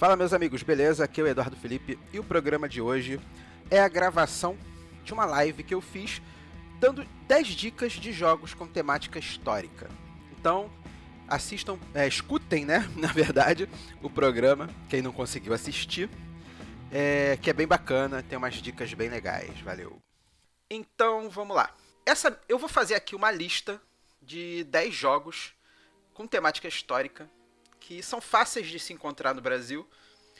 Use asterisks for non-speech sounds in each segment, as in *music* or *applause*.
Fala meus amigos, beleza? Aqui é o Eduardo Felipe e o programa de hoje é a gravação de uma live que eu fiz dando 10 dicas de jogos com temática histórica. Então, assistam, é, escutem, né, *laughs* na verdade, o programa, quem não conseguiu assistir, é, que é bem bacana, tem umas dicas bem legais, valeu. Então, vamos lá. Essa, eu vou fazer aqui uma lista de 10 jogos com temática histórica que são fáceis de se encontrar no Brasil.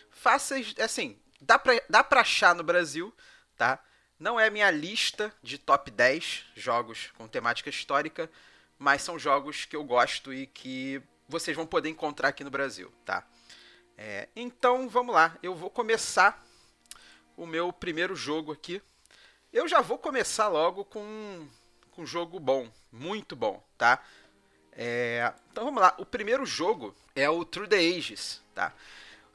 Fáceis, assim, dá pra, dá pra achar no Brasil, tá? Não é minha lista de top 10 jogos com temática histórica, mas são jogos que eu gosto e que vocês vão poder encontrar aqui no Brasil, tá? É, então vamos lá, eu vou começar o meu primeiro jogo aqui. Eu já vou começar logo com, com um jogo bom, muito bom, tá? É, então vamos lá. O primeiro jogo é o Through the Ages, tá?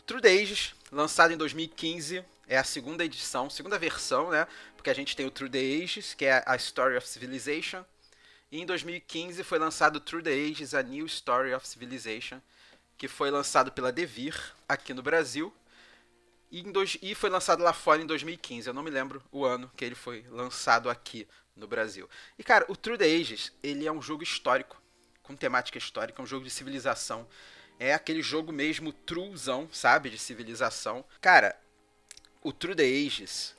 Through the Ages, lançado em 2015, é a segunda edição, segunda versão, né? Porque a gente tem o Through the Ages, que é a Story of Civilization. E em 2015 foi lançado Through the Ages, a New Story of Civilization, que foi lançado pela Devir aqui no Brasil. E, dois, e foi lançado lá fora em 2015. Eu não me lembro o ano que ele foi lançado aqui no Brasil. E cara, o Through the Ages, ele é um jogo histórico com temática histórica, um jogo de civilização. É aquele jogo mesmo truezão, sabe? De civilização. Cara, o True the Ages,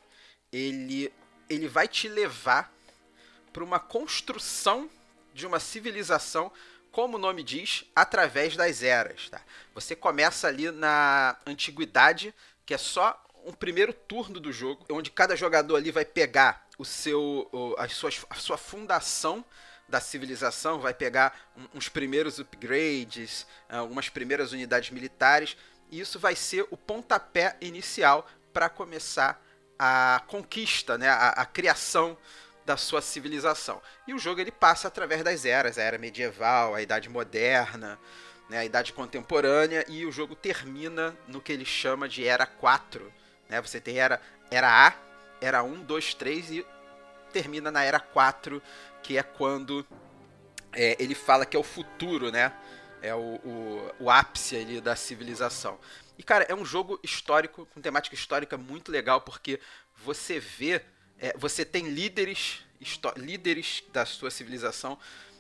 ele, ele vai te levar para uma construção de uma civilização, como o nome diz, através das eras. Tá? Você começa ali na antiguidade, que é só um primeiro turno do jogo, onde cada jogador ali vai pegar o seu, a, sua, a sua fundação da civilização, vai pegar uns primeiros upgrades, algumas primeiras unidades militares, e isso vai ser o pontapé inicial para começar a conquista, né, a, a, criação da sua civilização. E o jogo ele passa através das eras, a era medieval, a idade moderna, né, a idade contemporânea, e o jogo termina no que ele chama de era 4. Né? Você tem era, era A, era 1, 2, 3 e termina na era 4, que é quando é, ele fala que é o futuro, né? É o, o, o ápice ali da civilização. E, cara, é um jogo histórico, com temática histórica muito legal, porque você vê, é, você tem líderes, líderes da sua civilização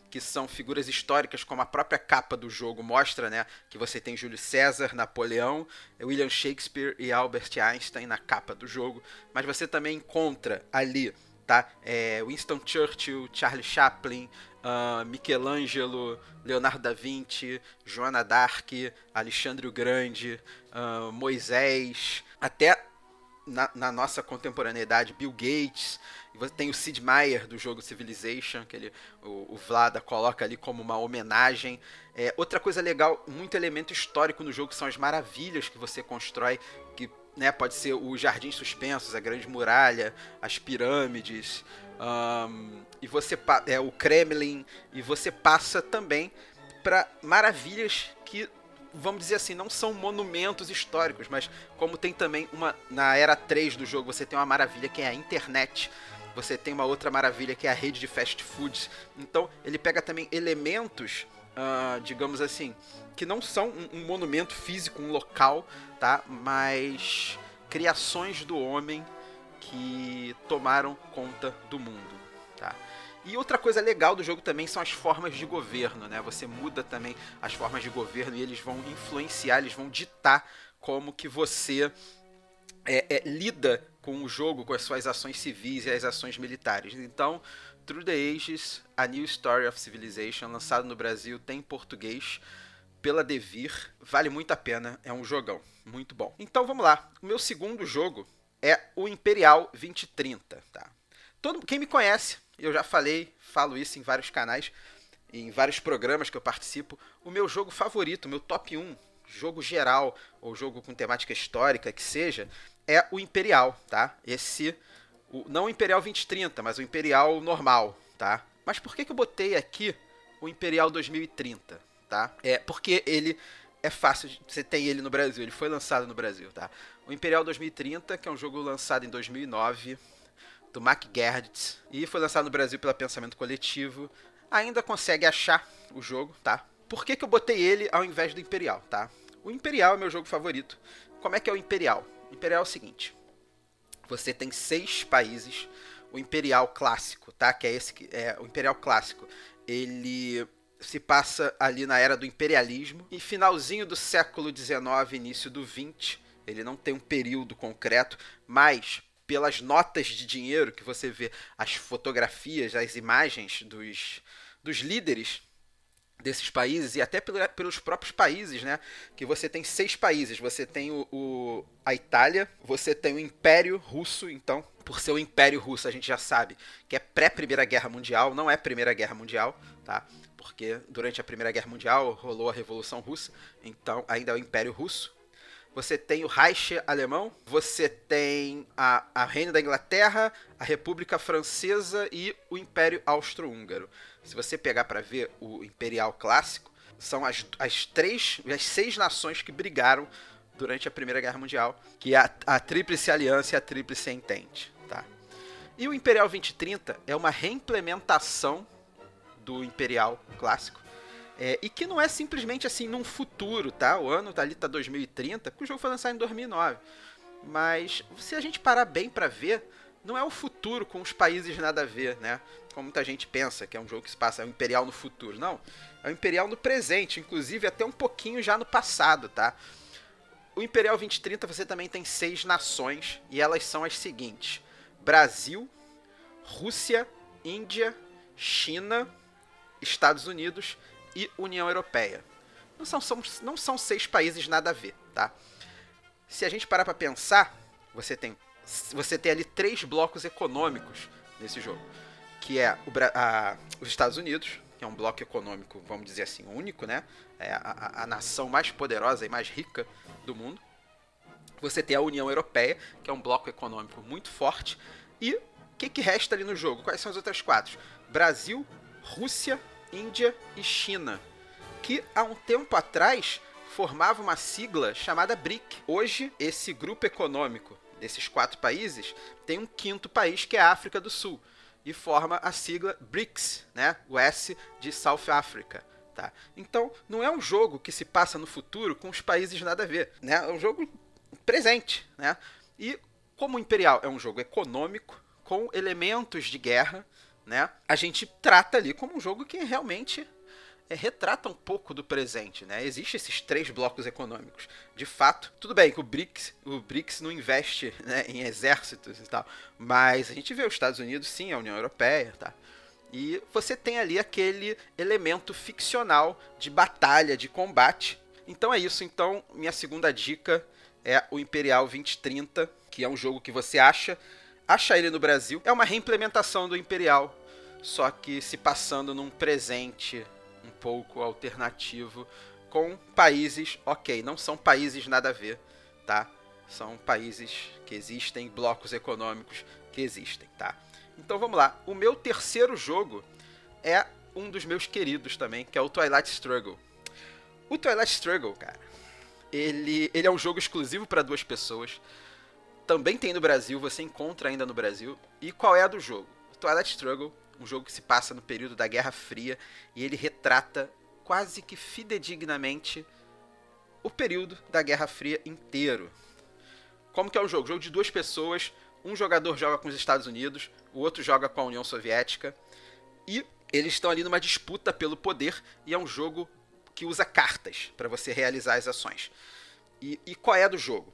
que são figuras históricas, como a própria capa do jogo mostra, né? Que você tem Júlio César, Napoleão, William Shakespeare e Albert Einstein na capa do jogo. Mas você também encontra ali tá? É Winston Churchill, Charlie Chaplin, uh, Michelangelo, Leonardo da Vinci, Joana d'Arc, Alexandre o Grande, uh, Moisés, até na, na, nossa contemporaneidade, Bill Gates. Você tem o Sid Meier do jogo Civilization, que ele, o, o Vlada coloca ali como uma homenagem. É, outra coisa legal, muito elemento histórico no jogo são as maravilhas que você constrói, que né, pode ser os jardins suspensos, a grande muralha, as pirâmides, um, e você é o Kremlin, e você passa também para maravilhas que vamos dizer assim, não são monumentos históricos, mas como tem também uma na era 3 do jogo, você tem uma maravilha que é a internet. Você tem uma outra maravilha que é a rede de fast foods. Então, ele pega também elementos uh, digamos assim, que não são um, um, monumento físico, um local, tá? Mas criações do homem que tomaram conta do mundo, tá? E outra coisa legal do jogo também são as formas de governo, né? Você muda também as formas de governo e eles vão influenciar, eles vão ditar como que você é, é, lida com o jogo, com as suas ações civis e as ações militares. Então, Through the Ages, A New Story of Civilization, lançado no Brasil, tem em português pela Devir. Vale muito a pena, é um jogão, muito bom. Então vamos lá. O meu segundo jogo é o Imperial 2030, tá? Todo quem me conhece, eu já falei, falo isso em vários canais, em vários programas que eu participo, o meu jogo favorito, meu top 1, jogo geral ou jogo com temática histórica que seja, é o Imperial, tá? Esse o, não o Imperial 2030, mas o Imperial normal, tá? Mas por que, que eu botei aqui o Imperial 2030, tá? É porque ele é fácil, você tem ele no Brasil, ele foi lançado no Brasil, tá? O Imperial 2030, que é um jogo lançado em 2009, do Mac Gertz, e foi lançado no Brasil pela Pensamento Coletivo, ainda consegue achar o jogo, tá? Por que, que eu botei ele ao invés do Imperial, tá? O Imperial é meu jogo favorito. como é que é o Imperial? O Imperial é o seguinte: você tem seis países. O Imperial clássico, tá? Que é esse que é o Imperial clássico. Ele se passa ali na era do imperialismo e finalzinho do século XIX, início do XX. Ele não tem um período concreto, mas pelas notas de dinheiro que você vê, as fotografias, as imagens dos, dos líderes desses países e até pelos próprios países, né? Que você tem seis países. Você tem o, o, a Itália, você tem o Império Russo, então, por ser o Império Russo, a gente já sabe que é pré-Primeira Guerra Mundial, não é Primeira Guerra Mundial, tá? Porque durante a Primeira Guerra Mundial rolou a Revolução Russa, então ainda é o Império Russo você tem o Reich alemão, você tem a, a Reino da Inglaterra, a República Francesa e o Império Austro-Húngaro. Se você pegar para ver o Imperial Clássico, são as, as três, as seis nações que brigaram durante a Primeira Guerra Mundial, que é a, a Tríplice Aliança e a Tríplice Entente. Tá? E o Imperial 2030 é uma reimplementação do Imperial Clássico, é, e que não é simplesmente assim num futuro, tá? O ano tá ali tá 2030, porque o jogo foi lançado em 2009. Mas se a gente parar bem para ver, não é o futuro com os países nada a ver, né? Como muita gente pensa que é um jogo que se passa é um imperial no futuro. Não, é um imperial no presente, inclusive até um pouquinho já no passado, tá? O Imperial 2030 você também tem seis nações e elas são as seguintes: Brasil, Rússia, Índia, China, Estados Unidos e União Europeia. Não são, são, não são seis países nada a ver, tá? Se a gente parar para pensar, você tem, você tem ali três blocos econômicos nesse jogo, que é o, a, os Estados Unidos, que é um bloco econômico, vamos dizer assim, único, né? É a, a, a nação mais poderosa e mais rica do mundo. Você tem a União Europeia, que é um bloco econômico muito forte. E o que, que resta ali no jogo? Quais são as outras quatro? Brasil, Rússia, Índia e China, que há um tempo atrás formava uma sigla chamada BRIC. Hoje, esse grupo econômico desses quatro países tem um quinto país que é a África do Sul e forma a sigla BRICS, né? O S de South Africa. Tá? Então, não é um jogo que se passa no futuro com os países nada a ver, né? É um jogo presente, né? E como o Imperial é um jogo econômico com elementos de guerra, né? A gente trata ali como um jogo que realmente é, retrata um pouco do presente, né? Existem esses três blocos econômicos. De fato, tudo bem que o BRICS, o BRICS não investe *laughs* né, em exércitos e tal, mas a gente vê os Estados Unidos, sim, a União Europeia, tá? E você tem ali aquele elemento ficcional de batalha, de combate. Então é isso. Então, minha segunda dica é o Imperial 2030, que é um jogo que você acha Acha ele no Brasil é uma reimplementação do Imperial, só que se passando num presente um pouco alternativo com países, ok, não são países nada a ver, tá? São países que existem, blocos econômicos que existem, tá? Então vamos lá. O meu terceiro jogo é um dos meus queridos também, que é o Twilight Struggle. O Twilight Struggle, cara, ele, ele é um jogo exclusivo para duas pessoas também tem no Brasil, você encontra ainda no Brasil. E qual é a do jogo? Twilight Struggle, um jogo que se passa no período da Guerra Fria e ele retrata quase que fidedignamente o período da Guerra Fria inteiro. Como que é o jogo? Jogo de duas pessoas, um jogador joga com os Estados Unidos, o outro joga com a União Soviética e eles estão ali numa disputa pelo poder e é um jogo que usa cartas para você realizar as ações. E, e qual é do jogo?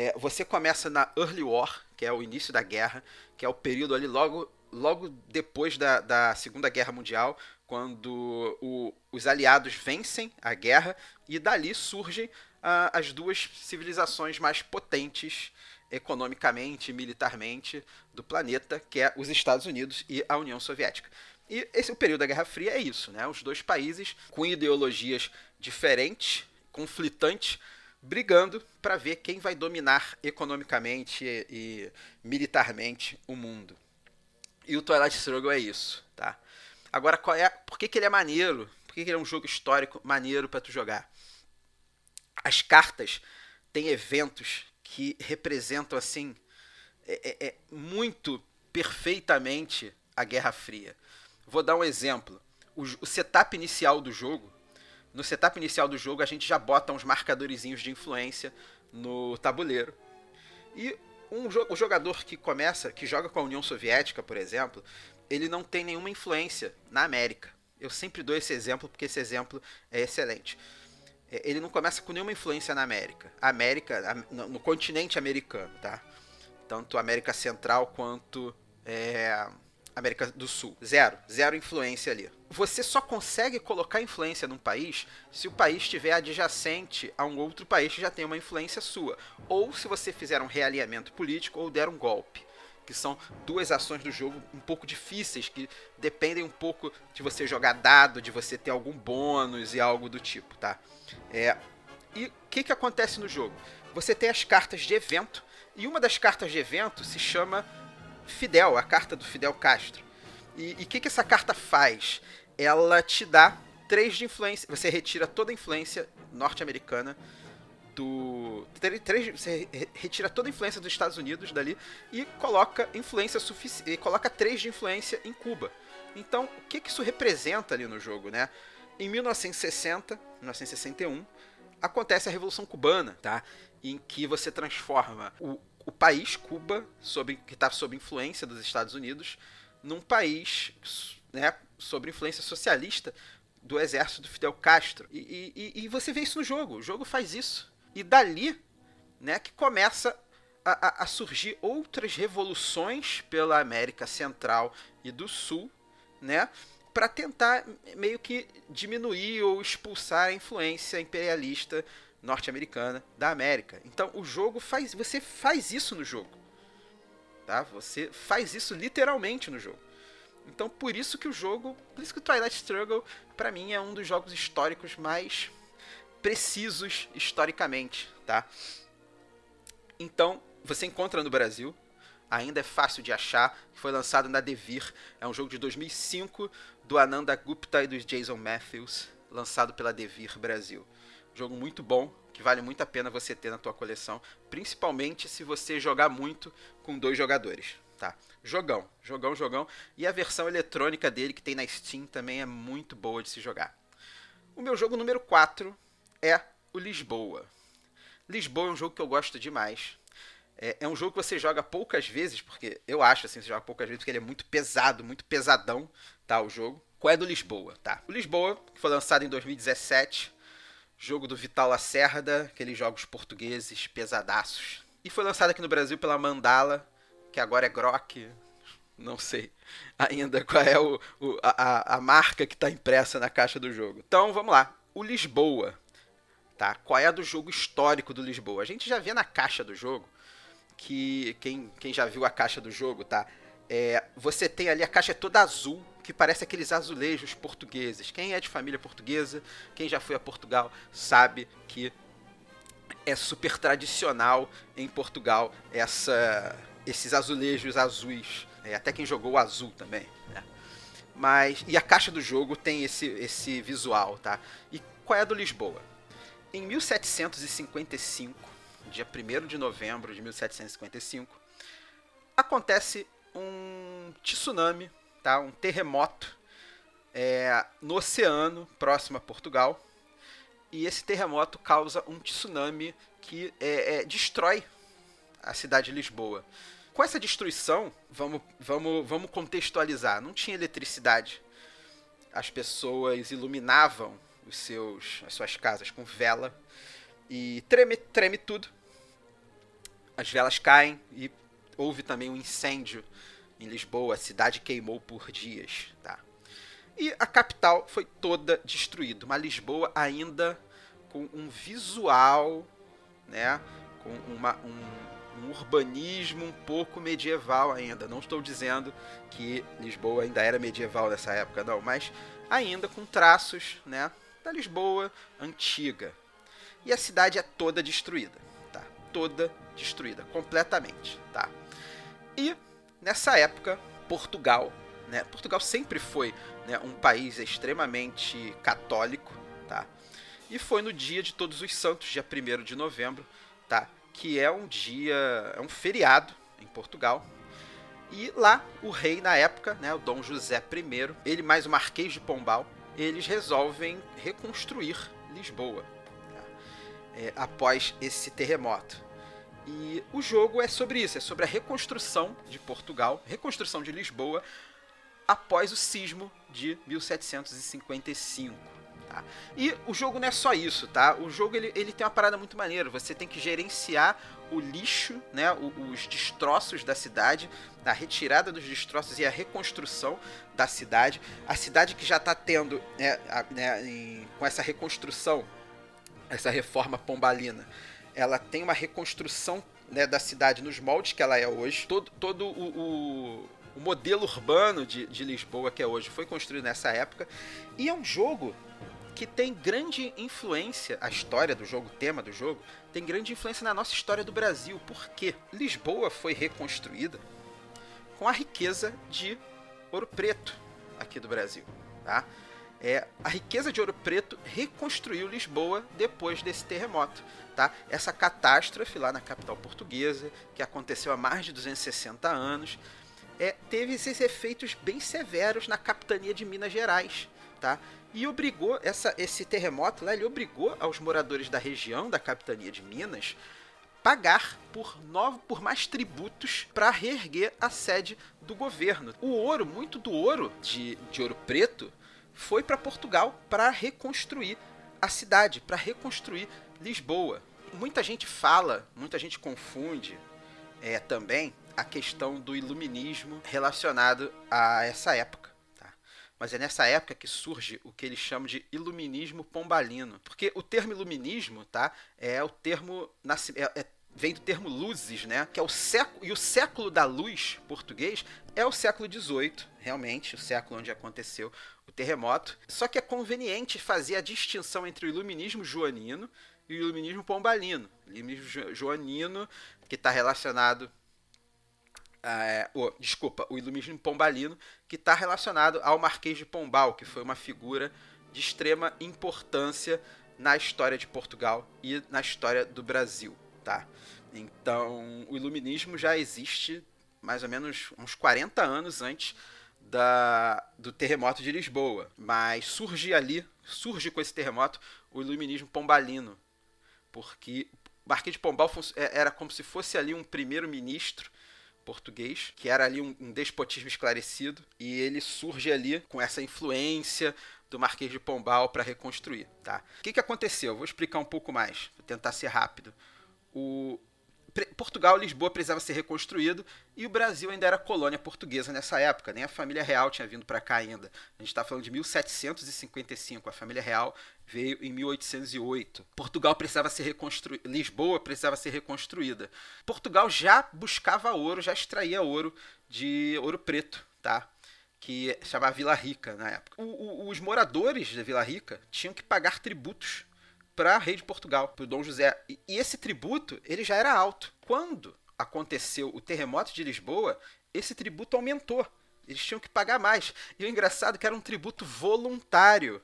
É, você começa na Early War, que é o início da guerra, que é o período ali logo, logo depois da, da Segunda Guerra Mundial, quando o, os aliados vencem a guerra e dali surgem uh, as duas civilizações mais potentes economicamente e militarmente do planeta, que é os Estados Unidos e a União Soviética. E esse o período da Guerra Fria é isso, né? Os dois países com ideologias diferentes, conflitantes, brigando para ver quem vai dominar economicamente e, e, militarmente o mundo. E o Twilight Struggle é isso, tá? Agora, qual é, por que, que ele é maneiro? Por que, que ele é um jogo histórico maneiro para tu jogar? As cartas têm eventos que representam assim é, é, é muito perfeitamente a Guerra Fria. Vou dar um exemplo. O, o setup inicial do jogo no setup inicial do jogo a gente já bota uns marcadorzinhos de influência no tabuleiro. E um o jogador que começa, que joga com a União Soviética, por exemplo, ele não tem nenhuma influência na América. Eu sempre dou esse exemplo porque esse exemplo é excelente. É, ele não começa com nenhuma influência na América. América, no continente americano, tá? Tanto América Central quanto é, América do Sul. Zero. Zero influência ali. Você só consegue colocar influência num país se o país estiver adjacente a um outro país que já tem uma influência sua. Ou se você fizer um realinhamento político ou der um golpe que são duas ações do jogo um pouco difíceis, que dependem um pouco de você jogar dado, de você ter algum bônus e algo do tipo, tá? É, e o que, que acontece no jogo? Você tem as cartas de evento, e uma das cartas de evento se chama Fidel, a carta do Fidel Castro. E o que, que essa carta faz? Ela te dá três de influência. Você retira toda a influência norte-americana do. Três, você retira toda a influência dos Estados Unidos dali e coloca influência suficiente. coloca três de influência em Cuba. Então, o que, que isso representa ali no jogo, né? Em 1960, 1961, acontece a Revolução Cubana, tá? Em que você transforma o, o país Cuba, sob, que está sob influência dos Estados Unidos, num país né, sob influência socialista do exército do Fidel Castro. E, e, e, você vê isso no jogo. O jogo faz isso. E dali, né, que começa a, a, a surgir outras revoluções pela América Central e do Sul, né, para tentar meio que diminuir ou expulsar a influência imperialista norte-americana da América. Então o jogo faz, você faz isso no jogo, tá? Você faz isso literalmente no jogo. Então por isso que o jogo, por isso que o Twilight Struggle para mim é um dos jogos históricos mais precisos historicamente, tá? Então, você encontra no Brasil, ainda é fácil de achar, foi lançado na Devir, é um jogo de 2005 do Ananda Gupta e do Jason Matthews, lançado pela Devir Brasil. Jogo muito bom, que vale muito a pena você ter na tua coleção, principalmente se você jogar muito com dois jogadores, tá? Jogão, jogão, jogão, e a versão eletrônica dele que tem na Steam também é muito boa de se jogar. O meu jogo número 4 é o Lisboa. Lisboa é um jogo que eu gosto demais. É, é, um jogo que você joga poucas vezes, porque eu acho assim, você joga poucas vezes, porque ele é muito pesado, muito pesadão, tá? O jogo. Qual é do Lisboa, tá? O Lisboa, que foi lançado em 2017, jogo do Vital Lacerda, aqueles jogos portugueses pesadaços. E foi lançado aqui no Brasil pela Mandala, que agora é Grok, não sei ainda qual é o, o a, a marca que está impressa na caixa do jogo. Então vamos lá. O Lisboa tá? Qual é a do jogo histórico do Lisboa? A gente já vê na caixa do jogo que quem, quem já viu a caixa do jogo, tá? É, você tem ali a caixa é toda azul, que parece aqueles azulejos portugueses. Quem é de família portuguesa, quem já foi a Portugal, sabe que é super tradicional em Portugal essa, esses azulejos azuis. É, até quem jogou azul também. Né? Mas e a caixa do jogo tem esse, esse visual, tá? E qual é a do Lisboa? Em 1755, dia 1 de novembro de 1755, acontece um tsunami, tá? um terremoto é, no oceano próximo a Portugal. E esse terremoto causa um tsunami que é, é, destrói a cidade de Lisboa. Com essa destruição, vamos, vamos, vamos contextualizar: não tinha eletricidade. As pessoas iluminavam os seus, as suas casas com vela e treme, treme tudo. As velas caem e houve também um incêndio em Lisboa, a cidade queimou por dias, tá? E a capital foi toda destruída, uma Lisboa ainda com um visual, né, com uma, um, um urbanismo um pouco medieval ainda. Não estou dizendo que Lisboa ainda era medieval nessa época, não, mas ainda com traços, né, da Lisboa antiga. E a cidade é toda destruída, tá? Toda destruída, completamente, tá? E nessa época, Portugal, né? Portugal sempre foi né, um país extremamente católico, tá? E foi no dia de Todos os Santos, dia 1 de novembro, tá? Que é um dia, é um feriado em Portugal, e lá, o rei na época, né, o Dom José I, ele mais o Marquês de Pombal, eles resolvem reconstruir Lisboa tá? é, após esse terremoto. E o jogo é sobre isso, é sobre a reconstrução de Portugal, reconstrução de Lisboa após o sismo de 1755. Tá? E o jogo não é só isso, tá? O jogo ele, ele tem uma parada muito maneira. Você tem que gerenciar o lixo, né? os destroços da cidade, a retirada dos destroços e a reconstrução da cidade. A cidade que já está tendo, né, a, né, em, com essa reconstrução, essa reforma pombalina, ela tem uma reconstrução né, da cidade nos moldes que ela é hoje. Todo, todo o, o, o modelo urbano de, de Lisboa que é hoje foi construído nessa época. E é um jogo que tem grande influência, a história do jogo, o tema do jogo, tem grande influência na nossa história do Brasil. porque Lisboa foi reconstruída com a riqueza de ouro preto aqui do Brasil, tá? É, a riqueza de ouro preto reconstruiu Lisboa depois desse terremoto. Tá? Essa catástrofe lá na capital portuguesa, que aconteceu há mais de 260 anos, é, teve esses efeitos bem severos na capitania de Minas Gerais. Tá? e obrigou essa, esse terremoto lá, ele obrigou aos moradores da região da capitania de Minas pagar por novo, por mais tributos para reerguer a sede do governo. O ouro, muito do ouro de, de ouro preto, foi para Portugal para reconstruir a cidade, para reconstruir Lisboa. Muita gente fala, muita gente confunde é, também a questão do iluminismo relacionado a essa época mas é nessa época que surge o que eles chamam de iluminismo pombalino. Porque o termo iluminismo, tá? É o termo. É, é, vem do termo luzes, né? Que é o século. E o século da luz português é o século XVIII, realmente, o século onde aconteceu o terremoto. Só que é conveniente fazer a distinção entre o iluminismo joanino e o iluminismo pombalino. O iluminismo joanino, que está relacionado oh, desculpa, o iluminismo pombalino, que está relacionado ao Marquês de Pombal, que foi uma figura de extrema importância na história de Portugal e na história do Brasil, tá? Então, o iluminismo já existe mais ou menos uns 40 anos antes da, do terremoto de Lisboa, mas surge ali, surge com esse terremoto o iluminismo pombalino, porque o Marquês de Pombal é, era como se fosse ali um primeiro-ministro português, que era ali um, um despotismo esclarecido, e ele surge ali com essa influência do Marquês de Pombal para reconstruir, tá? O que, que aconteceu? Vou explicar um pouco mais, vou tentar ser rápido. O, Portugal, Lisboa precisava ser reconstruído e o Brasil ainda era colônia portuguesa nessa época, nem a família real tinha vindo para cá ainda. A gente está falando de 1755, a família real veio em 1808. Portugal precisava ser reconstruída, Lisboa precisava ser reconstruída. Portugal já buscava ouro, já extraía ouro de ouro preto, tá? Que chamava Vila Rica na época. O, o, os moradores da Vila Rica tinham que pagar tributos para rei de Portugal, para o Dom José. E, esse tributo ele já era alto. Quando aconteceu o terremoto de Lisboa, esse tributo aumentou. Eles tinham que pagar mais. E o engraçado é que era um tributo voluntário.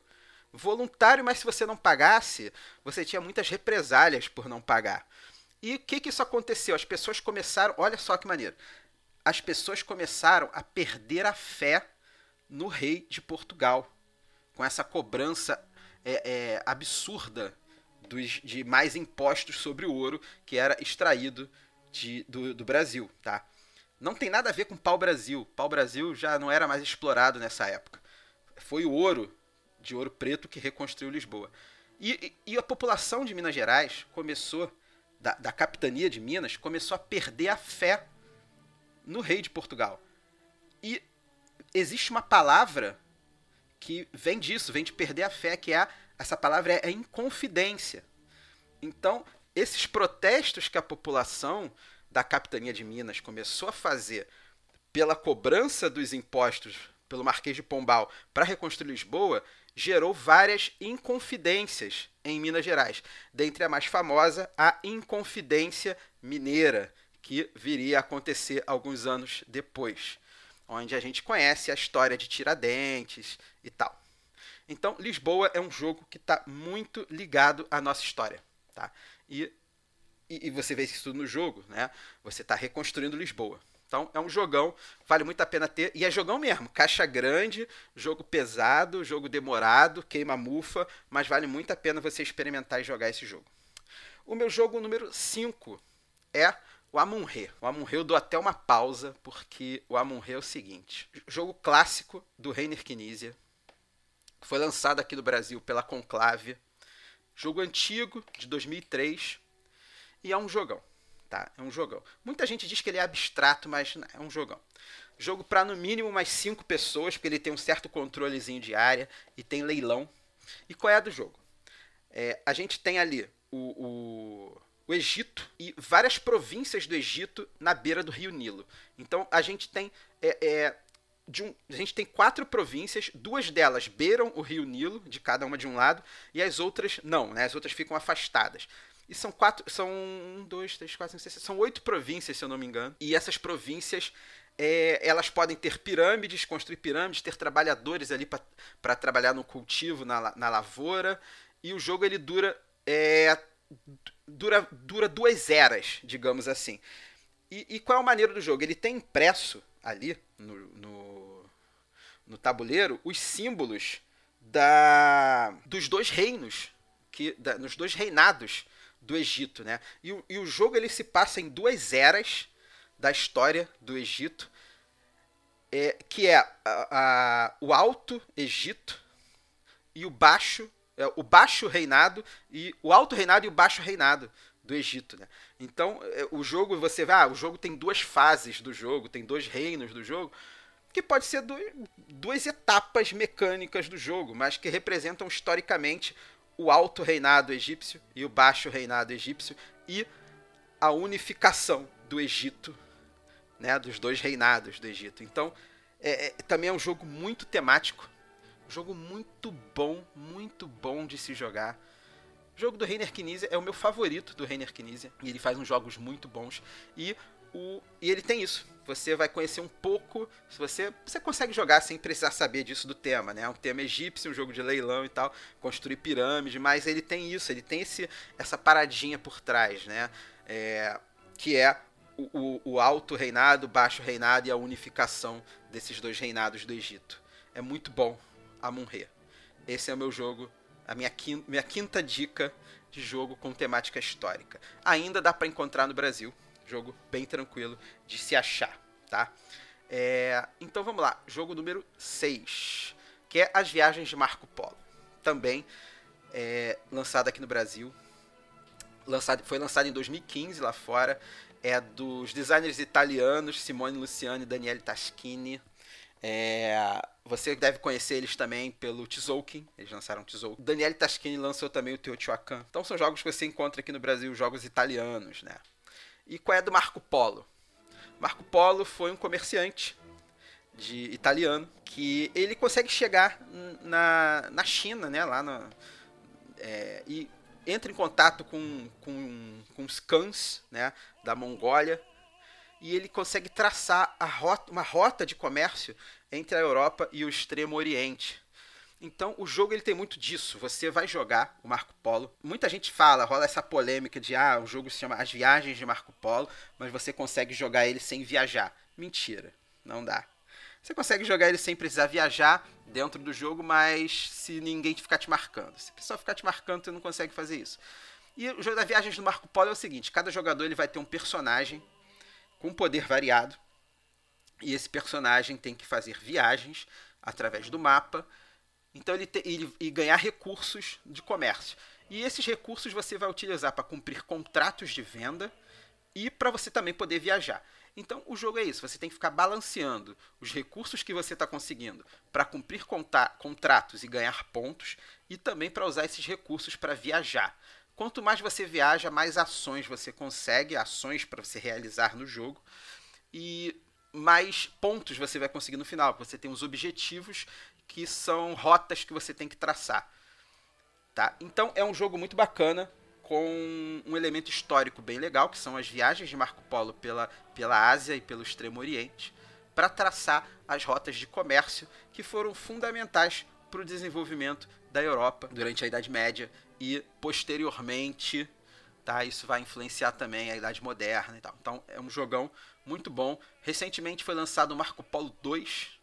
Voluntário, mas se você não pagasse, você tinha muitas represálias por não pagar. E o que, que isso aconteceu? As pessoas começaram. Olha só que maneiro. As pessoas começaram a perder a fé no rei de Portugal. Com essa cobrança é, é, absurda dos, de mais impostos sobre o ouro que era extraído de, do, do Brasil, tá? Não tem nada a ver com pau-brasil. Pau-brasil já não era mais explorado nessa época. Foi o ouro, de ouro preto, que reconstruiu Lisboa. E, e, e a população de Minas Gerais começou, da, da capitania de Minas, começou a perder a fé no rei de Portugal. E existe uma palavra que vem disso, vem de perder a fé, que é a essa palavra é, é inconfidência. Então, esses protestos que a população da capitania de Minas começou a fazer pela cobrança dos impostos pelo Marquês de Pombal para reconstruir Lisboa gerou várias inconfidências em Minas Gerais. Dentre a mais famosa, a Inconfidência Mineira, que viria a acontecer alguns anos depois, onde a gente conhece a história de Tiradentes e tal. Então, Lisboa é um jogo que está muito ligado à nossa história. Tá? E, e, e, você vê isso no jogo, né? Você está reconstruindo Lisboa. Então é um jogão, vale muito a pena ter. E é jogão mesmo, caixa grande, jogo pesado, jogo demorado, queima mufa, mas vale muito a pena você experimentar e jogar esse jogo. O meu jogo número 5 é o Amun-Re. O Amun-Re eu dou até uma pausa, porque o Amun-Re é o seguinte. Jogo clássico do Reiner Knizia. Foi lançado aqui no Brasil pela Conclave. Jogo antigo, de 2003. E é um jogão tá? É um jogão. Muita gente diz que ele é abstrato, mas é um jogão. Jogo para no mínimo mais cinco pessoas, porque ele tem um certo controlezinho de área e tem leilão. E qual é a do jogo? É, a gente tem ali o, o, o, Egito e várias províncias do Egito na beira do Rio Nilo. Então a gente tem é, é, um, a gente tem quatro províncias, duas delas beiram o Rio Nilo, de cada uma de um lado, e as outras não, né? As outras ficam afastadas. E são quatro. São um, dois, três, quatro, cinco, seis. São oito províncias, se eu não me engano. E essas províncias. É, elas podem ter pirâmides, construir pirâmides, ter trabalhadores ali para trabalhar no cultivo, na, na lavoura. E o jogo ele dura. É, dura, dura duas eras, digamos assim. E, e, qual é a maneira do jogo? Ele tem impresso ali no, no, no tabuleiro os símbolos da, dos dois reinos, que, da, nos dois reinados do Egito, né? E o, e o jogo ele se passa em duas eras da história do Egito, é, que é a, a, o Alto Egito e o Baixo, é, o Baixo Reinado e o Alto Reinado e o Baixo Reinado do Egito, né? Então é, o jogo você vai, ah, o jogo tem duas fases do jogo, tem dois reinos do jogo, que pode ser do, duas etapas mecânicas do jogo, mas que representam historicamente o alto reinado egípcio e o baixo reinado egípcio e a unificação do Egito, né, dos dois reinados do Egito. Então, é, é, também é um jogo muito temático, um jogo muito bom, muito bom de se jogar. O jogo do Reiner Knizia é o meu favorito do Reiner Knizia, e ele faz uns jogos muito bons e o, e ele tem isso. Você vai conhecer um pouco. Se você, você consegue jogar sem precisar saber disso do tema, né? Um tema egípcio, um jogo de leilão e tal, construir pirâmide, mas ele tem isso, ele tem esse, essa paradinha por trás, né? É, que é o, o, o alto reinado, o baixo reinado e a unificação desses dois reinados do Egito. É muito bom, Amun-Re. Esse é o meu jogo, a minha quinta, minha quinta dica de jogo com temática histórica. Ainda dá para encontrar no Brasil Jogo bem tranquilo de se achar, tá? É, então vamos lá, jogo número 6, que é As Viagens de Marco Polo. Também é, lançado aqui no Brasil. Lançado, foi lançado em 2015 lá fora. É dos designers italianos Simone Luciani e Daniele Taschini. É, você deve conhecer eles também pelo Tzolk'in, eles lançaram Tzolk'in. Daniele Taschini lançou também o Teotihuacan. Então são jogos que você encontra aqui no Brasil, jogos italianos, né? E qual é do Marco Polo? Marco Polo foi um comerciante de italiano que ele consegue chegar na, na China, né, lá é, e entra em contato com, com, com os cães né, da Mongólia e ele consegue traçar a rota, uma rota de comércio entre a Europa e o Extremo Oriente. Então, o jogo ele tem muito disso. Você vai jogar o Marco Polo. Muita gente fala, rola essa polêmica de ah, o jogo se chama As Viagens de Marco Polo, mas você consegue jogar ele sem viajar. Mentira, não dá. Você consegue jogar ele sem precisar viajar dentro do jogo, mas se ninguém ficar te marcando. Se pessoal ficar te marcando, você não consegue fazer isso. E o jogo das viagens do Marco Polo é o seguinte: cada jogador ele vai ter um personagem com poder variado. E esse personagem tem que fazer viagens através do mapa então ele, te, ele e ganhar recursos de comércio. E esses recursos você vai utilizar para cumprir contratos de venda e para você também poder viajar. Então o jogo é isso, você tem que ficar balanceando os recursos que você está conseguindo para cumprir contratos e ganhar pontos e também para usar esses recursos para viajar. Quanto mais você viaja, mais ações você consegue, ações para você realizar no jogo. E mais pontos você vai conseguir no final. Você tem os objetivos que são rotas que você tem que traçar. Tá? Então é um jogo muito bacana, com um elemento histórico bem legal, que são as viagens de Marco Polo pela, pela Ásia e pelo Extremo Oriente, para traçar as rotas de comércio que foram fundamentais para o desenvolvimento da Europa durante a Idade Média e posteriormente tá? Isso vai influenciar também a idade moderna e tal. Então é um jogão muito bom. Recentemente foi lançado o Marco Polo 2,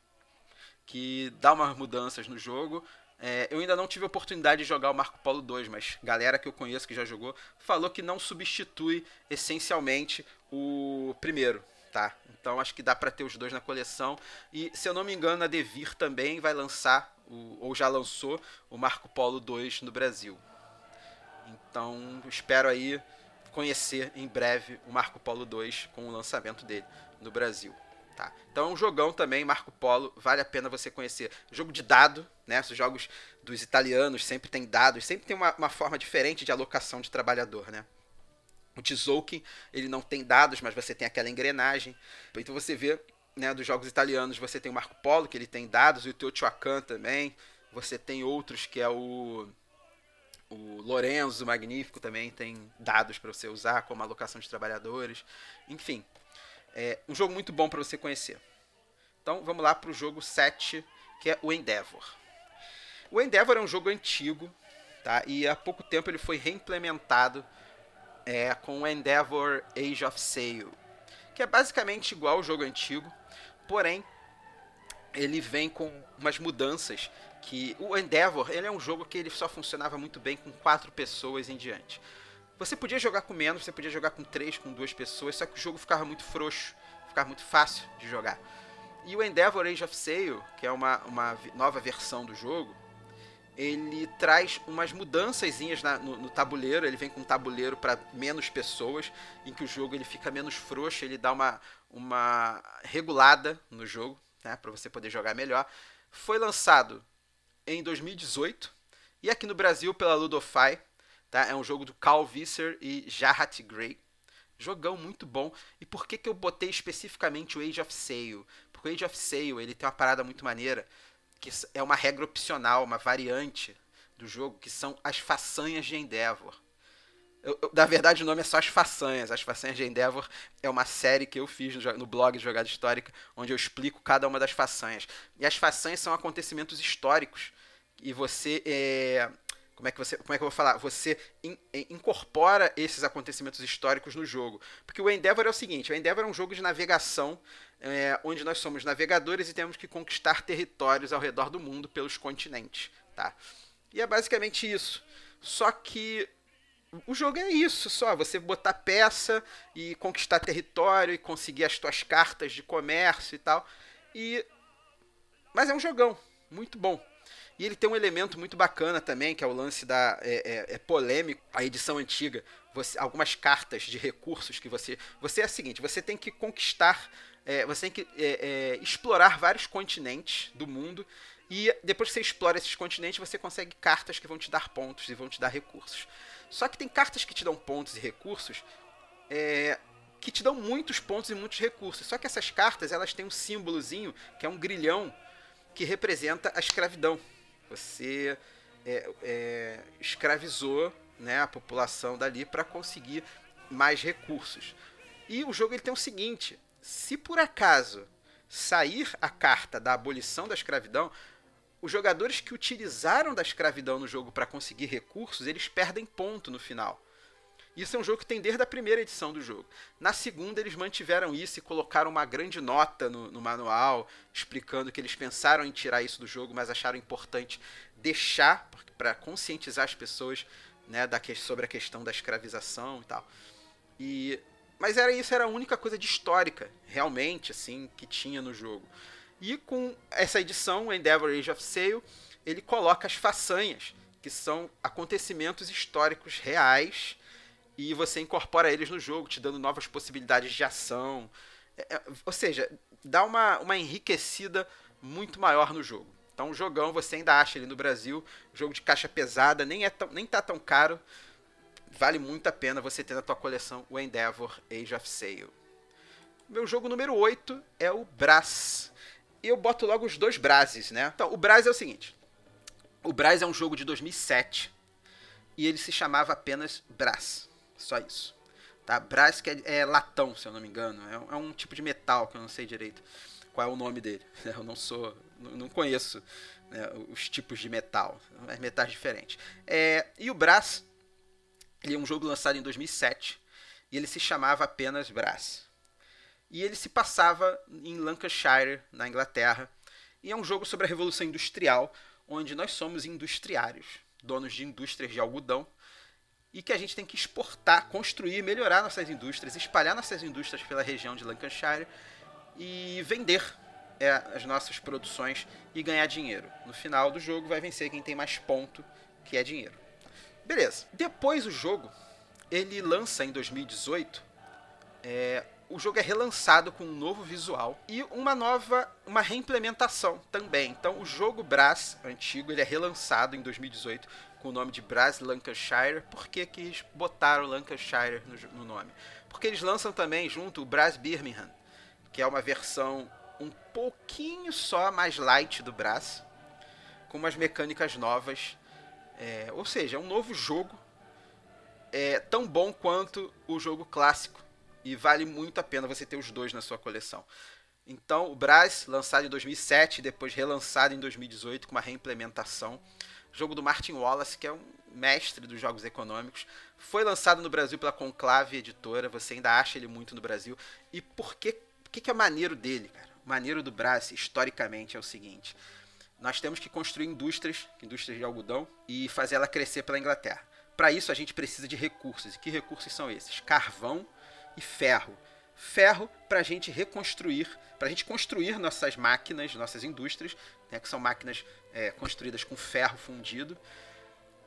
que dá umas mudanças no jogo. É, eu ainda não tive a oportunidade de jogar o Marco Polo 2, mas galera que eu conheço que já jogou falou que não substitui essencialmente o primeiro, tá? Então acho que dá para ter os dois na coleção. E se eu não me engano, a Devir também vai lançar, o, ou já lançou, o Marco Polo 2 no Brasil. Então espero aí conhecer em breve o Marco Polo 2 com o lançamento dele no Brasil. Tá? Então é um jogão também, Marco Polo, vale a pena você conhecer. Jogo de dado, né? Os jogos dos italianos sempre tem dados, sempre tem uma, uma forma diferente de alocação de trabalhador, né? O Tzolk'in, ele não tem dados, mas você tem aquela engrenagem. Então você vê, né, dos jogos italianos, você tem o Marco Polo, que ele tem dados, o Teotihuacan também. Você tem outros que é o o Lorenzo Magnífico também tem dados para você usar, como alocação de trabalhadores. Enfim, é um jogo muito bom para você conhecer. Então vamos lá para o jogo 7, que é o Endeavor. O Endeavor é um jogo antigo, tá? e há pouco tempo ele foi reimplementado é, com o Endeavor Age of Sail, que é basicamente igual ao jogo antigo, porém ele vem com umas mudanças que o Endeavor ele é um jogo que ele só funcionava muito bem com quatro pessoas em diante. Você podia jogar com menos, você podia jogar com três, com duas pessoas, só que o jogo ficava muito frouxo, ficava muito fácil de jogar. E o Endeavor Age of Sail, que é uma, uma nova versão do jogo, ele traz umas mudanças no, no, tabuleiro. Ele vem com um tabuleiro para menos pessoas, em que o jogo ele fica menos frouxo, ele dá uma, uma regulada no jogo, né, para você poder jogar melhor. Foi lançado em 2018 e aqui no Brasil pela Ludofy. Tá? É um jogo do Carl Visser e Jarrett Gray. Jogão muito bom. E por que, que eu botei especificamente o Age of Sail? Porque o Age of Sail ele tem uma parada muito maneira, que é uma regra opcional, uma variante do jogo, que são as façanhas de Endeavor. Eu, eu, na verdade, o nome é só As Façanhas. As Façanhas de Endeavor é uma série que eu fiz no, no blog de Jogada Histórica, onde eu explico cada uma das façanhas. E as façanhas são acontecimentos históricos. E você é, como é que você, como é que eu vou falar? Você in, in, incorpora esses acontecimentos históricos no jogo. Porque o Endeavor é o seguinte, o Endeavor é um jogo de navegação é, onde nós somos navegadores e temos que conquistar territórios ao redor do mundo pelos continentes, tá? E é basicamente isso. Só que o jogo é isso, só você botar peça e conquistar território e conseguir as tuas cartas de comércio e tal. E mas é um jogão muito bom. E ele tem um elemento muito bacana também, que é o lance da. É, é, é polêmico, a edição antiga. Você, algumas cartas de recursos que você. Você é o seguinte: você tem que conquistar. É, você tem que é, é, explorar vários continentes do mundo. E depois que você explora esses continentes, você consegue cartas que vão te dar pontos e vão te dar recursos. Só que tem cartas que te dão pontos e recursos é, que te dão muitos pontos e muitos recursos. Só que essas cartas elas têm um símbolozinho que é um grilhão que representa a escravidão. Você é, é, escravizou né, a população dali para conseguir mais recursos. E o jogo ele tem o seguinte: se por acaso sair a carta da abolição da escravidão, os jogadores que utilizaram da escravidão no jogo para conseguir recursos, eles perdem ponto no final. Isso é um jogo que tem desde a primeira edição do jogo. Na segunda, eles mantiveram isso e colocaram uma grande nota no, no manual, explicando que eles pensaram em tirar isso do jogo, mas acharam importante deixar para conscientizar as pessoas né, da, sobre a questão da escravização e tal. E, mas era isso, era a única coisa de histórica, realmente, assim, que tinha no jogo. E com essa edição, Endeavor Age of Sail, ele coloca as façanhas, que são acontecimentos históricos reais e você incorpora eles no jogo, te dando novas possibilidades de ação. É, é, ou seja, dá uma, uma enriquecida muito maior no jogo. Então o jogão você ainda acha ele no Brasil, jogo de caixa pesada, nem, é tão, nem tá tão caro. Vale muito a pena você ter na tua coleção o Endeavor Age of Sail. Meu jogo número 8 é o Brás. E eu boto logo os dois Brases, né? Então, o Brás é o seguinte. O Brás é um jogo de 2007 e ele se chamava apenas Brás. Só isso. Tá? Brás que é, é, latão, se eu não me engano. É, é, um tipo de metal que eu não sei direito qual é o nome dele. *laughs* Eu não sou, não conheço né, os tipos de metal, mas metais diferentes. É, e o Brás Ele é um jogo lançado em 2007 e ele se chamava apenas Brass. E ele se passava em Lancashire, na Inglaterra, e é um jogo sobre a Revolução Industrial, onde nós somos industriários, donos de indústrias de algodão, e que a gente tem que exportar, construir, melhorar nossas indústrias, espalhar nossas indústrias pela região de Lancashire e vender é, as nossas produções e ganhar dinheiro. No final do jogo vai vencer quem tem mais ponto, que é dinheiro. Beleza. Depois o jogo, ele lança em 2018 é, o jogo é relançado com um novo visual e uma nova, uma reimplementação também. Então, o jogo Brass antigo ele é relançado em 2018 com o nome de Brass Lancashire. Por que quis botar o Lancashire no, no nome? Porque eles lançam também junto o Brass Birmingham, que é uma versão um pouquinho só mais light do Brass, com umas mecânicas novas. É, ou seja, é um novo jogo é tão bom quanto o jogo clássico e vale muito a pena você ter os dois na sua coleção. Então, o Brass, lançado em 2007, depois relançado em 2018 com uma reimplementação. Jogo do Martin Wallace, que é um mestre dos jogos econômicos. Foi lançado no Brasil pela Conclave Editora, você ainda acha ele muito no Brasil. E por que, que, que é maneiro dele, cara? O maneiro do Brass, historicamente, é o seguinte. Nós temos que construir indústrias, indústrias de algodão, e fazer ela crescer pela Inglaterra. Para isso, a gente precisa de recursos. E que recursos são esses? Carvão e ferro. Ferro para a gente reconstruir, para a gente construir nossas máquinas, nossas indústrias, né, que são máquinas é, construídas com ferro fundido.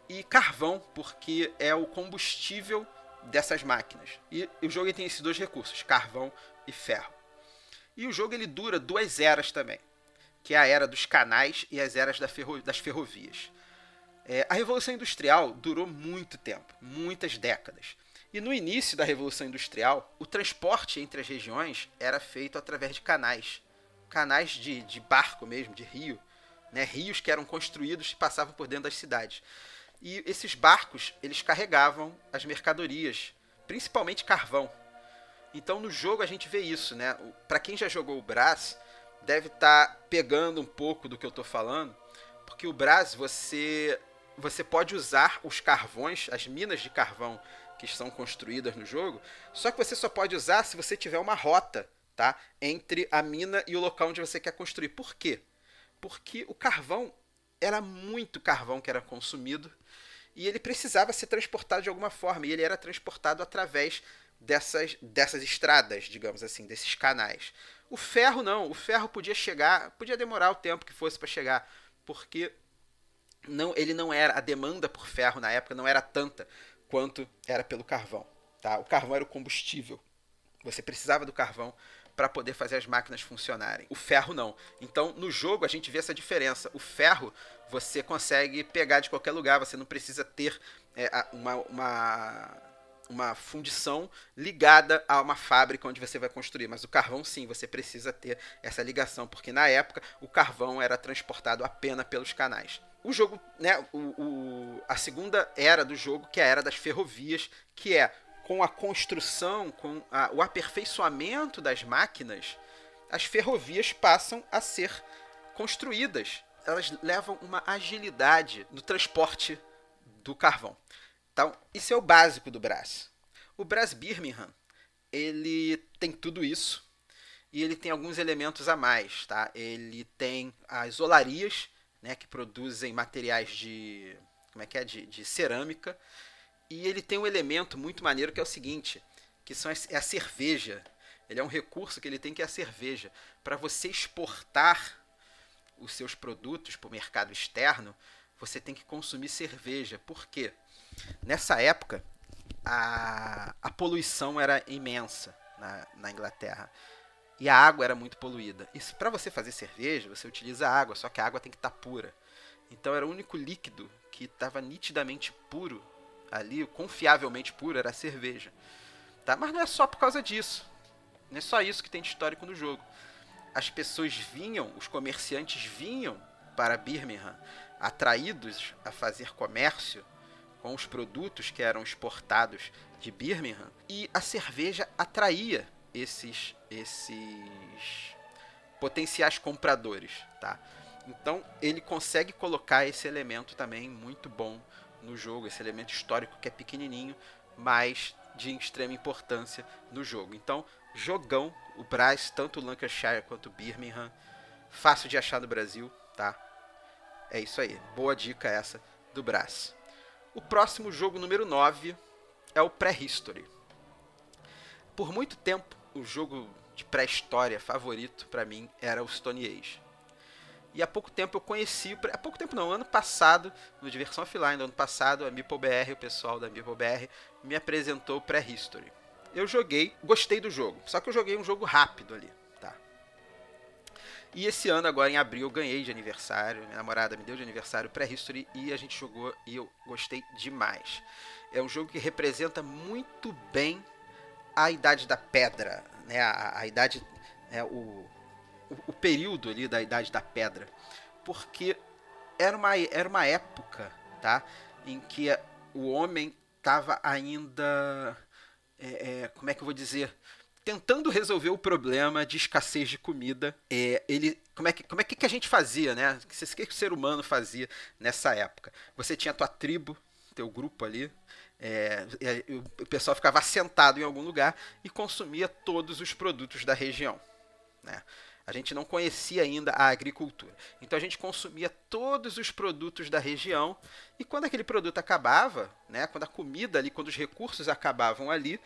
E carvão, porque é o combustível dessas máquinas. E o jogo tem esses dois recursos, carvão e ferro. E o jogo ele dura duas eras também, que é a era dos canais e as eras das ferrovias. É, a Revolução Industrial durou muito tempo, muitas décadas. E no início da Revolução Industrial, o transporte entre as regiões era feito através de canais. Canais de, de barco mesmo, de rio. Né? Rios que eram construídos e passavam por dentro das cidades. E esses barcos, eles carregavam as mercadorias, principalmente carvão. Então no jogo a gente vê isso, né? Para quem já jogou o Brás, deve estar tá pegando um pouco do que eu estou falando, porque o Brás você você pode usar os carvões, as minas de carvão que são construídas no jogo, só que você só pode usar se você tiver uma rota, tá? Entre a mina e o local onde você quer construir. Por quê? Porque o carvão era muito carvão que era consumido e ele precisava ser transportado de alguma forma, e ele era transportado através dessas, dessas estradas, digamos assim, desses canais. O ferro não, o ferro podia chegar, podia demorar o tempo que fosse para chegar, porque não, ele não era a demanda por ferro na época não era tanta quanto era pelo carvão. Tá? O carvão era o combustível. Você precisava do carvão para poder fazer as máquinas funcionarem. O ferro não. Então, no jogo a gente vê essa diferença. O ferro você consegue pegar de qualquer lugar, você não precisa ter é, uma, uma, uma fundição ligada a uma fábrica onde você vai construir. Mas o carvão sim, você precisa ter essa ligação, porque na época o carvão era transportado apenas pelos canais o jogo, né, o, o, a segunda era do jogo, que é a era das ferrovias, que é com a construção, com a, o aperfeiçoamento das máquinas, as ferrovias passam a ser construídas. Elas levam uma agilidade no transporte do carvão. Então, isso é o básico do Brás. O Brás Birmingham, ele tem tudo isso e ele tem alguns elementos a mais, tá? Ele tem as olarias né, que produzem materiais de como é que é de, de cerâmica e ele tem um elemento muito maneiro que é o seguinte, que são é a cerveja. Ele é um recurso que ele tem que é a cerveja. Para você exportar os seus produtos para o mercado externo, você tem que consumir cerveja. Por quê? Nessa época, a, a poluição era imensa na, na Inglaterra e a água era muito poluída. E para você fazer cerveja, você utiliza água, só que a água tem que estar tá pura. Então era o único líquido que estava nitidamente puro ali, confiavelmente puro, era a cerveja. Tá? Mas não é só por causa disso. Não é só isso que tem de histórico no jogo. As pessoas vinham, os comerciantes vinham para Birmingham atraídos a fazer comércio com os produtos que eram exportados de Birmingham e a cerveja atraía esses esses potenciais compradores, tá? Então ele consegue colocar esse elemento também muito bom no jogo, esse elemento histórico que é pequenininho, mas de extrema importância no jogo. Então, jogão, o Brás, tanto o Lancashire quanto o Birmingham, fácil de achar no Brasil, tá? É isso aí, boa dica essa do Brás. O próximo jogo número 9 é o Prehistory. Por muito tempo, o jogo de pré-história favorito para mim era o Stone Age. E há pouco tempo eu conheci, há pouco tempo não, ano passado, no Diversão Offline ano passado, a MeepleBR, o pessoal da MeepleBR, me apresentou o Prehistory. Eu joguei, gostei do jogo, só que eu joguei um jogo rápido ali, tá? E esse ano, agora em abril, eu ganhei de aniversário, minha namorada me deu de aniversário Prehistory e a gente jogou e eu gostei demais. É um jogo que representa muito bem a Idade da Pedra, né? A, a idade, é, o, o, período ali da Idade da Pedra, porque era uma, era uma época, tá? Em que o homem estava ainda, é, é, como é que eu vou dizer, tentando resolver o problema de escassez de comida. É, ele, como é que, como é que a gente fazia, né? O que, que o ser humano fazia nessa época? Você tinha a tua tribo, teu grupo ali, é, o pessoal ficava assentado em algum lugar e consumia todos os produtos da região. Né? A gente não conhecia ainda a agricultura. Então a gente consumia todos os produtos da região e quando aquele produto acabava, né, quando a comida ali, quando os recursos acabavam ali,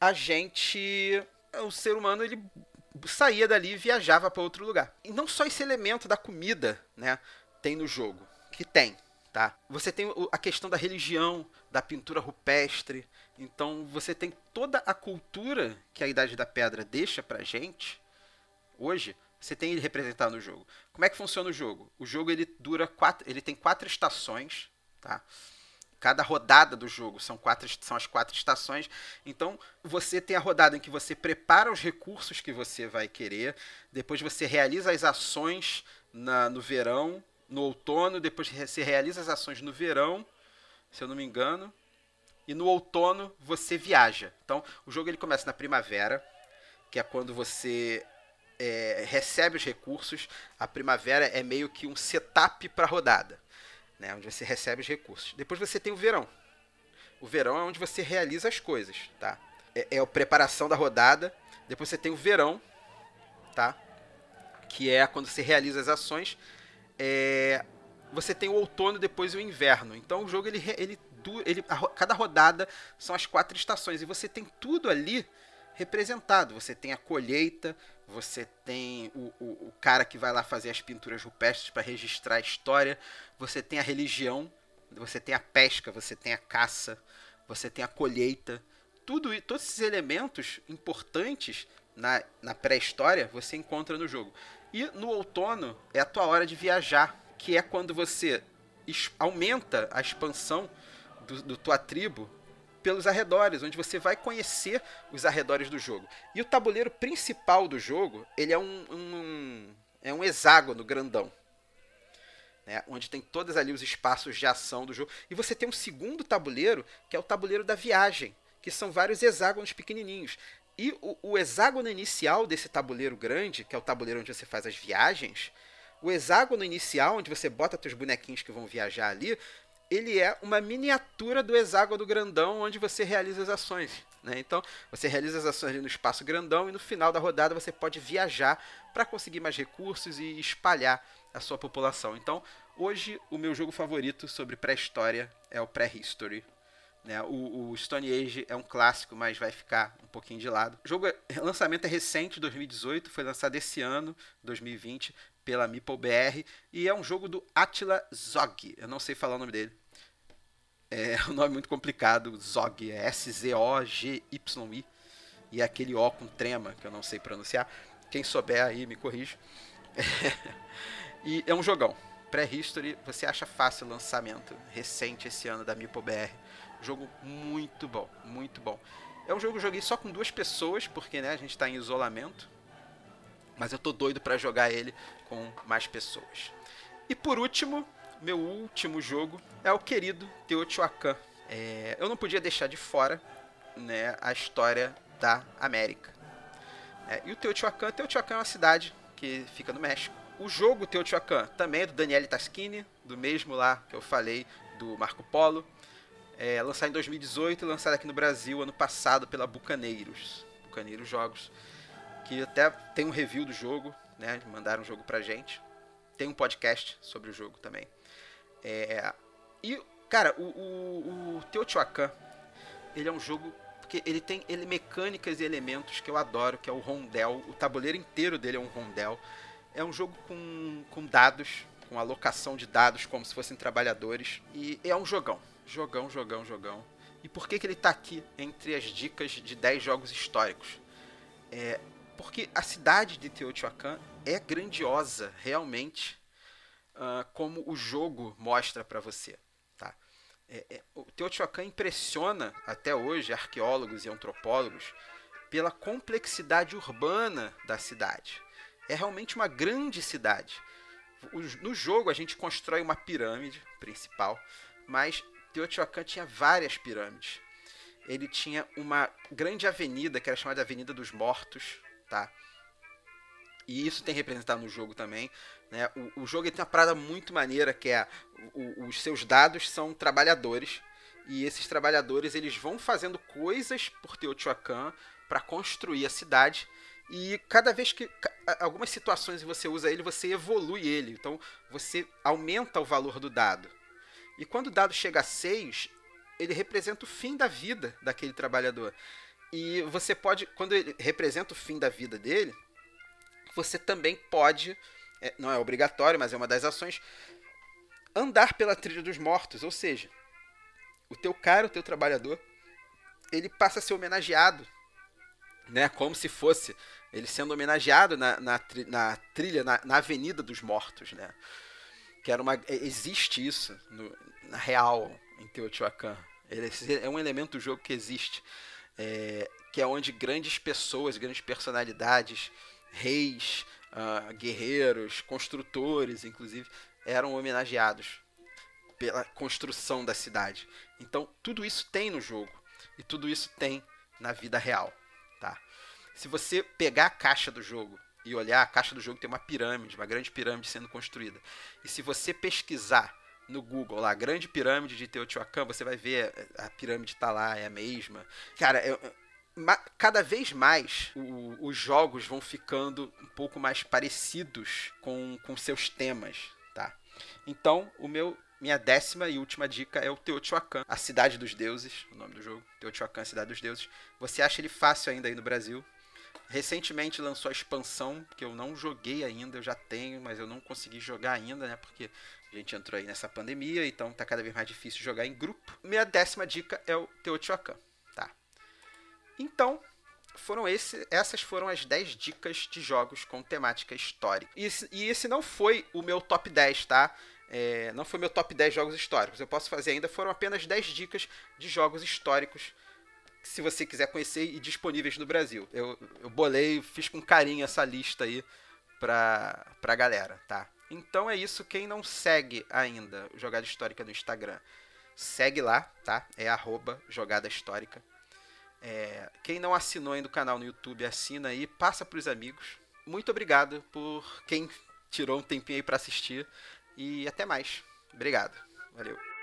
a gente, o ser humano, ele saía dali e viajava para outro lugar. E não só esse elemento da comida, né, tem no jogo, que tem, tá? Você tem a questão da religião, da pintura rupestre. Então você tem toda a cultura que a Idade da Pedra deixa pra gente hoje, você tem ele representado no jogo. Como é que funciona o jogo? O jogo ele dura quatro, ele tem quatro estações, tá? Cada rodada do jogo são, quatro, são as quatro estações. Então, você tem a rodada em que você prepara os recursos que você vai querer. Depois, você realiza as ações na, no verão, no outono. Depois, você realiza as ações no verão se eu não me engano. E no outono você viaja. Então o jogo ele começa na primavera, que é quando você é, recebe os recursos. A primavera é meio que um setup para a rodada, né, onde você recebe os recursos. Depois você tem o verão. O verão é onde você realiza as coisas, tá? É, é a preparação da rodada. Depois você tem o verão, tá? Que é quando você realiza as ações. É, você tem o outono depois o inverno. Então o jogo ele, ele, ele a, cada rodada são as quatro estações e você tem tudo ali representado. Você tem a colheita, você tem o, o, o cara que vai lá fazer as pinturas rupestres para registrar a história, você tem a religião, você tem a pesca, você tem a caça, você tem a colheita. Tudo, todos esses elementos importantes na, na pré-história você encontra no jogo. E no outono é a tua hora de viajar que é quando você aumenta a expansão do, do tua tribo pelos arredores, onde você vai conhecer os arredores do jogo. E o tabuleiro principal do jogo, ele é um, um é um hexágono grandão. Né, onde tem todos ali os espaços de ação do jogo. E você tem um segundo tabuleiro, que é o tabuleiro da viagem, que são vários hexágonos pequenininhos. E o, o hexágono inicial desse tabuleiro grande, que é o tabuleiro onde você faz as viagens, o hexágono inicial, onde você bota seus bonequinhos que vão viajar ali, ele é uma miniatura do hexágono grandão onde você realiza as ações. Né? Então, você realiza as ações no espaço grandão e no final da rodada você pode viajar para conseguir mais recursos e espalhar a sua população. Então, hoje, o meu jogo favorito sobre pré-história é o Pré-History. Né? O, o, Stone Age é um clássico, mas vai ficar um pouquinho de lado. O jogo, é, lançamento é recente, 2018, foi lançado esse ano, 2020 pela MeepleBR e é um jogo do Attila Zog. Eu não sei falar o nome dele. É *laughs* um nome muito complicado, Zog, é S-Z-O-G-Y-I e é aquele O com trema que eu não sei pronunciar. Quem souber aí me corrija. *laughs* e é um jogão. Pré-History, você acha fácil o lançamento recente esse ano da MeepleBR. Jogo muito bom, muito bom. É um jogo que eu joguei só com duas pessoas, porque né, a gente está em isolamento. Mas eu tô doido para jogar ele com mais pessoas. E por último, meu último jogo é o querido Teotihuacan. É, eu não podia deixar de fora né, a história da América. É, e o Teotihuacan, Teotihuacan é uma cidade que fica no México. O jogo Teotihuacan também é do Daniele Taschini, do mesmo lá que eu falei do Marco Polo. É, lançado em 2018 e lançado aqui no Brasil ano passado pela Bucaneiros. Bucaneiros Jogos. Que até tem um review do jogo, né? Mandaram o jogo pra gente. Tem um podcast sobre o jogo também. É, e, cara, o, o, o Teotihuacan, ele é um jogo porque ele tem ele, mecânicas e elementos que eu adoro, que é o rondel. O tabuleiro inteiro dele é um rondel. É um jogo com, com dados, com alocação de dados como se fossem trabalhadores. E é um jogão. Jogão, jogão, jogão. E por que, que ele está aqui entre as dicas de 10 jogos históricos? É porque a cidade de Teotihuacan é grandiosa, realmente, uh, como o jogo mostra para você. Tá? É, é, o Teotihuacan impressiona até hoje arqueólogos e antropólogos pela complexidade urbana da cidade. É realmente uma grande cidade. No jogo a gente constrói uma pirâmide principal, mas Teotihuacan tinha várias pirâmides. Ele tinha uma grande avenida que era chamada Avenida dos Mortos, tá? E isso tem representado no jogo também. Né? O, o jogo tem uma parada muito maneira que é o, os seus dados são trabalhadores e esses trabalhadores eles vão fazendo coisas por Teotihuacan para construir a cidade e cada vez que algumas situações você usa ele você evolui ele então você aumenta o valor do dado e quando o dado chega a 6 ele representa o fim da vida daquele trabalhador e você pode quando ele representa o fim da vida dele você também pode, é, não é obrigatório, mas é uma das ações, andar pela trilha dos mortos, ou seja, o teu cara, o teu trabalhador, ele passa a ser homenageado, né, como se fosse ele sendo homenageado na, na, na trilha, na, na, Avenida dos Mortos, né, que era uma, é, existe isso no, na real em Teotihuacan, ele é um elemento do jogo que existe, é, que é onde grandes pessoas, grandes personalidades reis, uh, guerreiros, construtores, inclusive, eram homenageados pela construção da cidade. Então, tudo isso tem no jogo e tudo isso tem na vida real, tá? Se você pegar a caixa do jogo e olhar, a caixa do jogo tem uma pirâmide, uma grande pirâmide sendo construída. E se você pesquisar no Google lá, Grande Pirâmide de Teotihuacan, você vai ver a pirâmide está lá, é a mesma. Cara, eu, cada vez mais o, os jogos vão ficando um pouco mais parecidos com, com seus temas, tá? Então, o meu minha décima e última dica é o Teotihuacan, a cidade dos deuses, o nome do jogo, Teotihuacan, cidade dos deuses. Você acha ele fácil ainda aí no Brasil? Recentemente lançou a expansão, que eu não joguei ainda, eu já tenho, mas eu não consegui jogar ainda, né? Porque a gente entrou aí nessa pandemia, então tá cada vez mais difícil jogar em grupo. Minha décima dica é o Teotihuacan. Então, foram esse, essas foram as 10 dicas de jogos com temática histórica. E, e esse não foi o meu top 10, tá? É, não foi meu top 10 jogos históricos. Eu posso fazer ainda, foram apenas 10 dicas de jogos históricos, se você quiser conhecer e disponíveis no Brasil. Eu, eu bolei, fiz com carinho essa lista aí pra, pra galera, tá? Então é isso. Quem não segue ainda Jogada Histórica no Instagram, segue lá, tá? É arroba Jogada Histórica. É, quem não assinou ainda o canal no YouTube, assina aí, passa para os amigos. Muito obrigado por quem tirou um tempinho aí para assistir e até mais. Obrigado. Valeu.